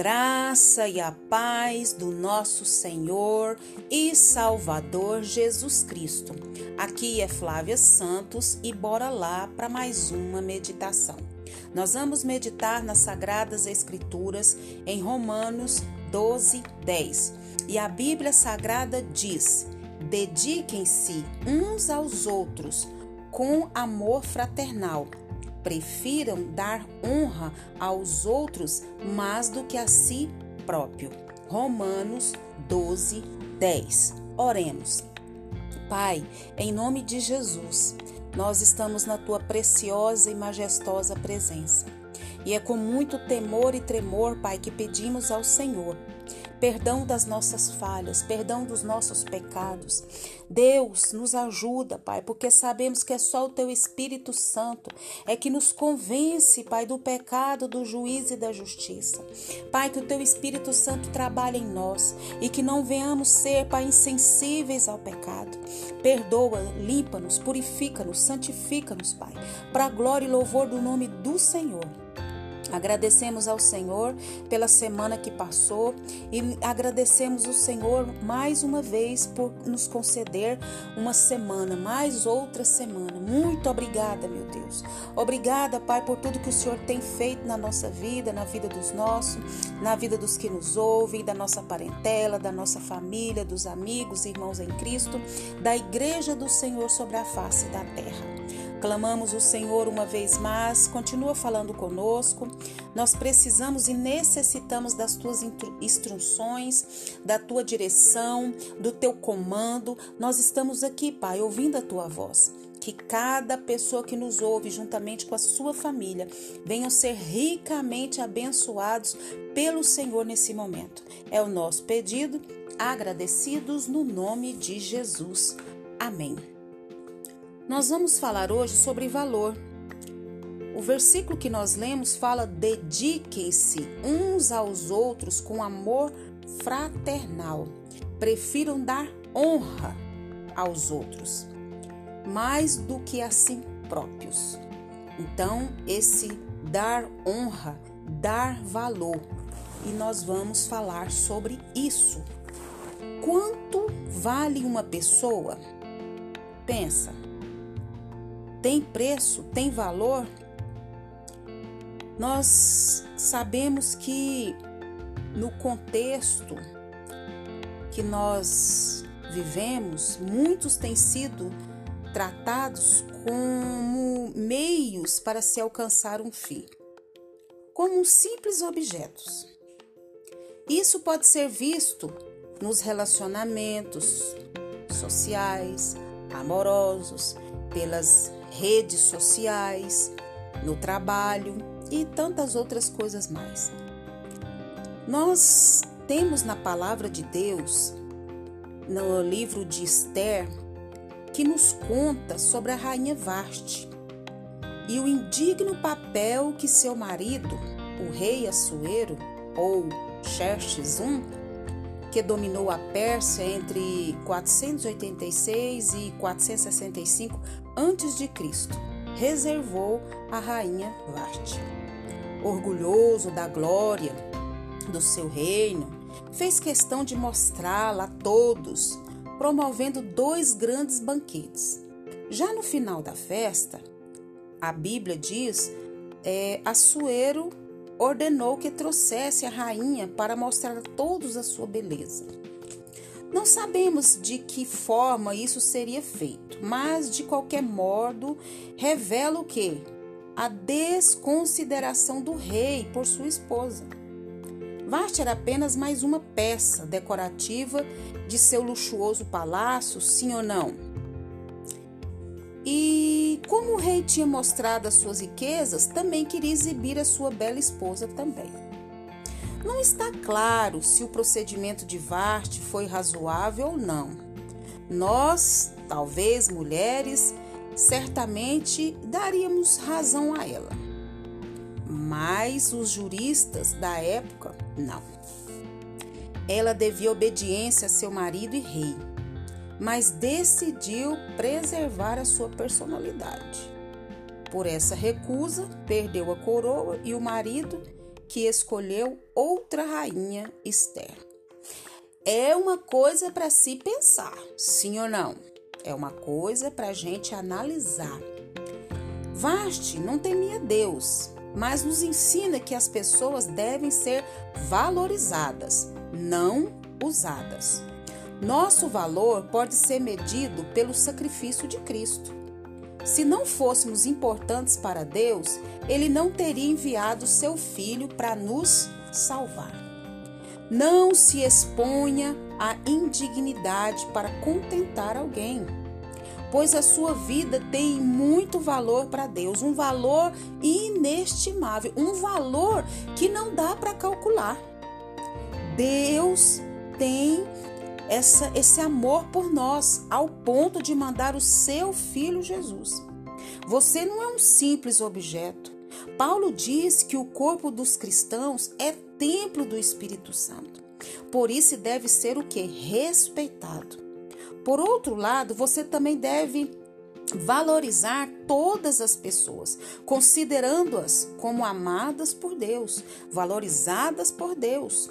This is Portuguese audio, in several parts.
graça e a paz do nosso Senhor e Salvador Jesus Cristo. Aqui é Flávia Santos e bora lá para mais uma meditação. Nós vamos meditar nas Sagradas Escrituras em Romanos 12, 10. E a Bíblia Sagrada diz: dediquem-se uns aos outros com amor fraternal prefiram dar honra aos outros mais do que a si próprio. Romanos 12, 10. Oremos. Pai, em nome de Jesus, nós estamos na tua preciosa e majestosa presença. E é com muito temor e tremor, Pai, que pedimos ao Senhor perdão das nossas falhas, perdão dos nossos pecados. Deus nos ajuda, Pai, porque sabemos que é só o Teu Espírito Santo é que nos convence, Pai, do pecado, do juízo e da justiça. Pai, que o Teu Espírito Santo trabalhe em nós e que não venhamos ser, Pai, insensíveis ao pecado. Perdoa, limpa-nos, purifica-nos, santifica-nos, Pai, para a glória e louvor do nome do Senhor. Agradecemos ao Senhor pela semana que passou e agradecemos o Senhor mais uma vez por nos conceder uma semana, mais outra semana. Muito obrigada, meu Deus. Obrigada, Pai, por tudo que o Senhor tem feito na nossa vida, na vida dos nossos, na vida dos que nos ouvem, da nossa parentela, da nossa família, dos amigos, irmãos em Cristo, da igreja do Senhor sobre a face da terra. Clamamos o Senhor uma vez mais, continua falando conosco. Nós precisamos e necessitamos das tuas instruções, da tua direção, do teu comando. Nós estamos aqui, Pai, ouvindo a tua voz. Que cada pessoa que nos ouve, juntamente com a sua família, venham ser ricamente abençoados pelo Senhor nesse momento. É o nosso pedido, agradecidos no nome de Jesus. Amém. Nós vamos falar hoje sobre valor. O versículo que nós lemos fala: dediquem-se uns aos outros com amor fraternal. Prefiram dar honra aos outros, mais do que a si próprios. Então, esse dar honra, dar valor. E nós vamos falar sobre isso. Quanto vale uma pessoa? Pensa, tem preço, tem valor, nós sabemos que no contexto que nós vivemos, muitos têm sido tratados como meios para se alcançar um fim, como simples objetos. Isso pode ser visto nos relacionamentos sociais, amorosos, pelas redes sociais, no trabalho e tantas outras coisas mais. Nós temos na palavra de Deus, no livro de Esther, que nos conta sobre a rainha Vaste e o indigno papel que seu marido, o rei Assuero, ou Xerxes I, que dominou a Pérsia entre 486 e 465 a.C., reservou à rainha Vashti. Orgulhoso da glória do seu reino, fez questão de mostrá-la a todos, promovendo dois grandes banquetes. Já no final da festa, a Bíblia diz, é, Assuero ordenou que trouxesse a rainha para mostrar a todos a sua beleza. Não sabemos de que forma isso seria feito, mas de qualquer modo revela o que? A desconsideração do rei por sua esposa. Vasti era apenas mais uma peça decorativa de seu luxuoso palácio, sim ou não? E como o rei tinha mostrado as suas riquezas, também queria exibir a sua bela esposa também. Não está claro se o procedimento de Varte foi razoável ou não. Nós, talvez mulheres, certamente daríamos razão a ela. Mas os juristas da época, não. Ela devia obediência a seu marido e rei mas decidiu preservar a sua personalidade. Por essa recusa, perdeu a coroa e o marido que escolheu outra rainha, Esther. É uma coisa para se pensar, sim ou não? É uma coisa para a gente analisar. Vaste não temia Deus, mas nos ensina que as pessoas devem ser valorizadas, não usadas. Nosso valor pode ser medido pelo sacrifício de Cristo. Se não fôssemos importantes para Deus, Ele não teria enviado seu Filho para nos salvar. Não se exponha à indignidade para contentar alguém, pois a sua vida tem muito valor para Deus, um valor inestimável, um valor que não dá para calcular. Deus tem essa, esse amor por nós, ao ponto de mandar o seu filho Jesus. Você não é um simples objeto. Paulo diz que o corpo dos cristãos é templo do Espírito Santo. Por isso deve ser o que? Respeitado. Por outro lado, você também deve valorizar todas as pessoas, considerando-as como amadas por Deus, valorizadas por Deus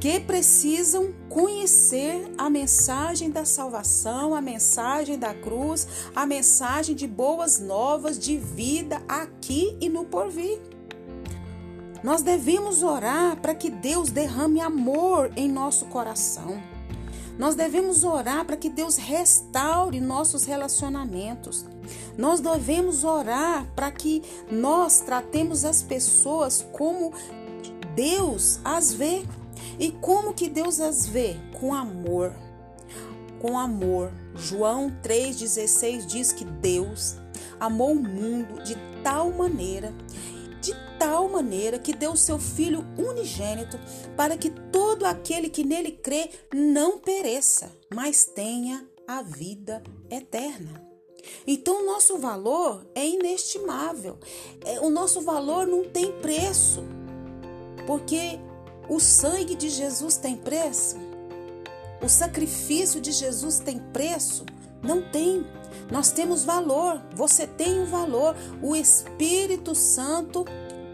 que precisam conhecer a mensagem da salvação, a mensagem da cruz, a mensagem de boas novas de vida aqui e no porvir. Nós devemos orar para que Deus derrame amor em nosso coração. Nós devemos orar para que Deus restaure nossos relacionamentos. Nós devemos orar para que nós tratemos as pessoas como Deus as vê. E como que Deus as vê? Com amor. Com amor. João 3,16 diz que Deus amou o mundo de tal maneira, de tal maneira que deu seu Filho unigênito para que todo aquele que nele crê não pereça, mas tenha a vida eterna. Então, o nosso valor é inestimável. É, o nosso valor não tem preço. Porque o sangue de Jesus tem preço? O sacrifício de Jesus tem preço? Não tem. Nós temos valor. Você tem um valor. O Espírito Santo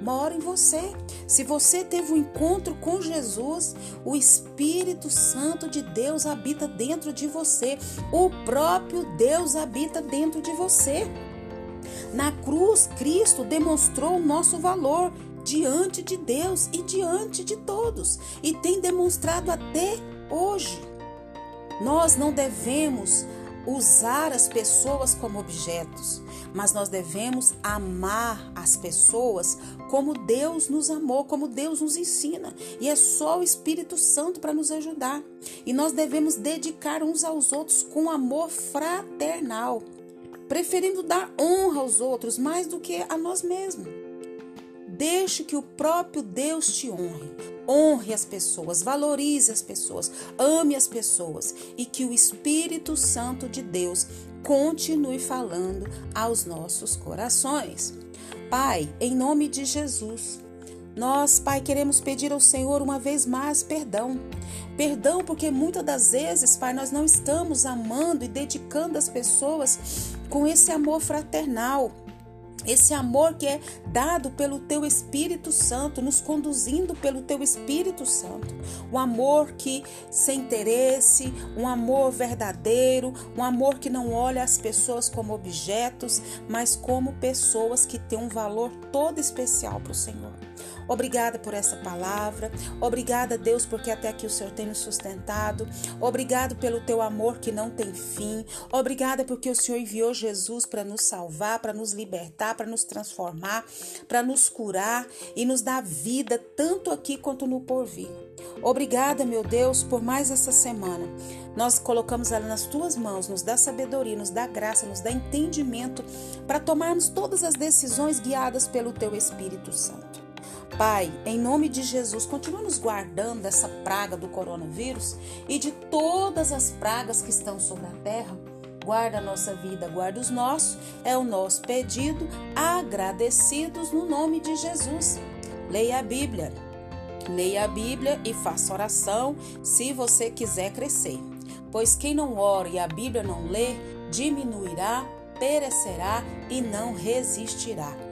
mora em você. Se você teve um encontro com Jesus, o Espírito Santo de Deus habita dentro de você. O próprio Deus habita dentro de você. Na cruz, Cristo demonstrou o nosso valor diante de Deus e diante de todos, e tem demonstrado até hoje. Nós não devemos usar as pessoas como objetos, mas nós devemos amar as pessoas como Deus nos amou, como Deus nos ensina. E é só o Espírito Santo para nos ajudar. E nós devemos dedicar uns aos outros com amor fraternal, preferindo dar honra aos outros mais do que a nós mesmos. Deixe que o próprio Deus te honre. Honre as pessoas, valorize as pessoas, ame as pessoas e que o Espírito Santo de Deus continue falando aos nossos corações. Pai, em nome de Jesus, nós, Pai, queremos pedir ao Senhor uma vez mais perdão. Perdão porque muitas das vezes, Pai, nós não estamos amando e dedicando as pessoas com esse amor fraternal esse amor que é dado pelo teu Espírito Santo, nos conduzindo pelo teu Espírito Santo. O amor que sem interesse, um amor verdadeiro, um amor que não olha as pessoas como objetos, mas como pessoas que têm um valor todo especial para o Senhor. Obrigada por essa palavra. Obrigada, Deus, porque até aqui o Senhor tem nos sustentado. Obrigado pelo teu amor que não tem fim. Obrigada porque o Senhor enviou Jesus para nos salvar, para nos libertar, para nos transformar, para nos curar e nos dar vida tanto aqui quanto no porvir. Obrigada, meu Deus, por mais essa semana. Nós colocamos ela nas tuas mãos, nos dá sabedoria, nos dá graça, nos dá entendimento para tomarmos todas as decisões guiadas pelo teu Espírito Santo. Pai, em nome de Jesus, continua nos guardando dessa praga do coronavírus e de todas as pragas que estão sobre a terra. Guarda a nossa vida, guarda os nossos, é o nosso pedido, agradecidos no nome de Jesus. Leia a Bíblia. Leia a Bíblia e faça oração se você quiser crescer. Pois quem não ora e a Bíblia não lê, diminuirá, perecerá e não resistirá.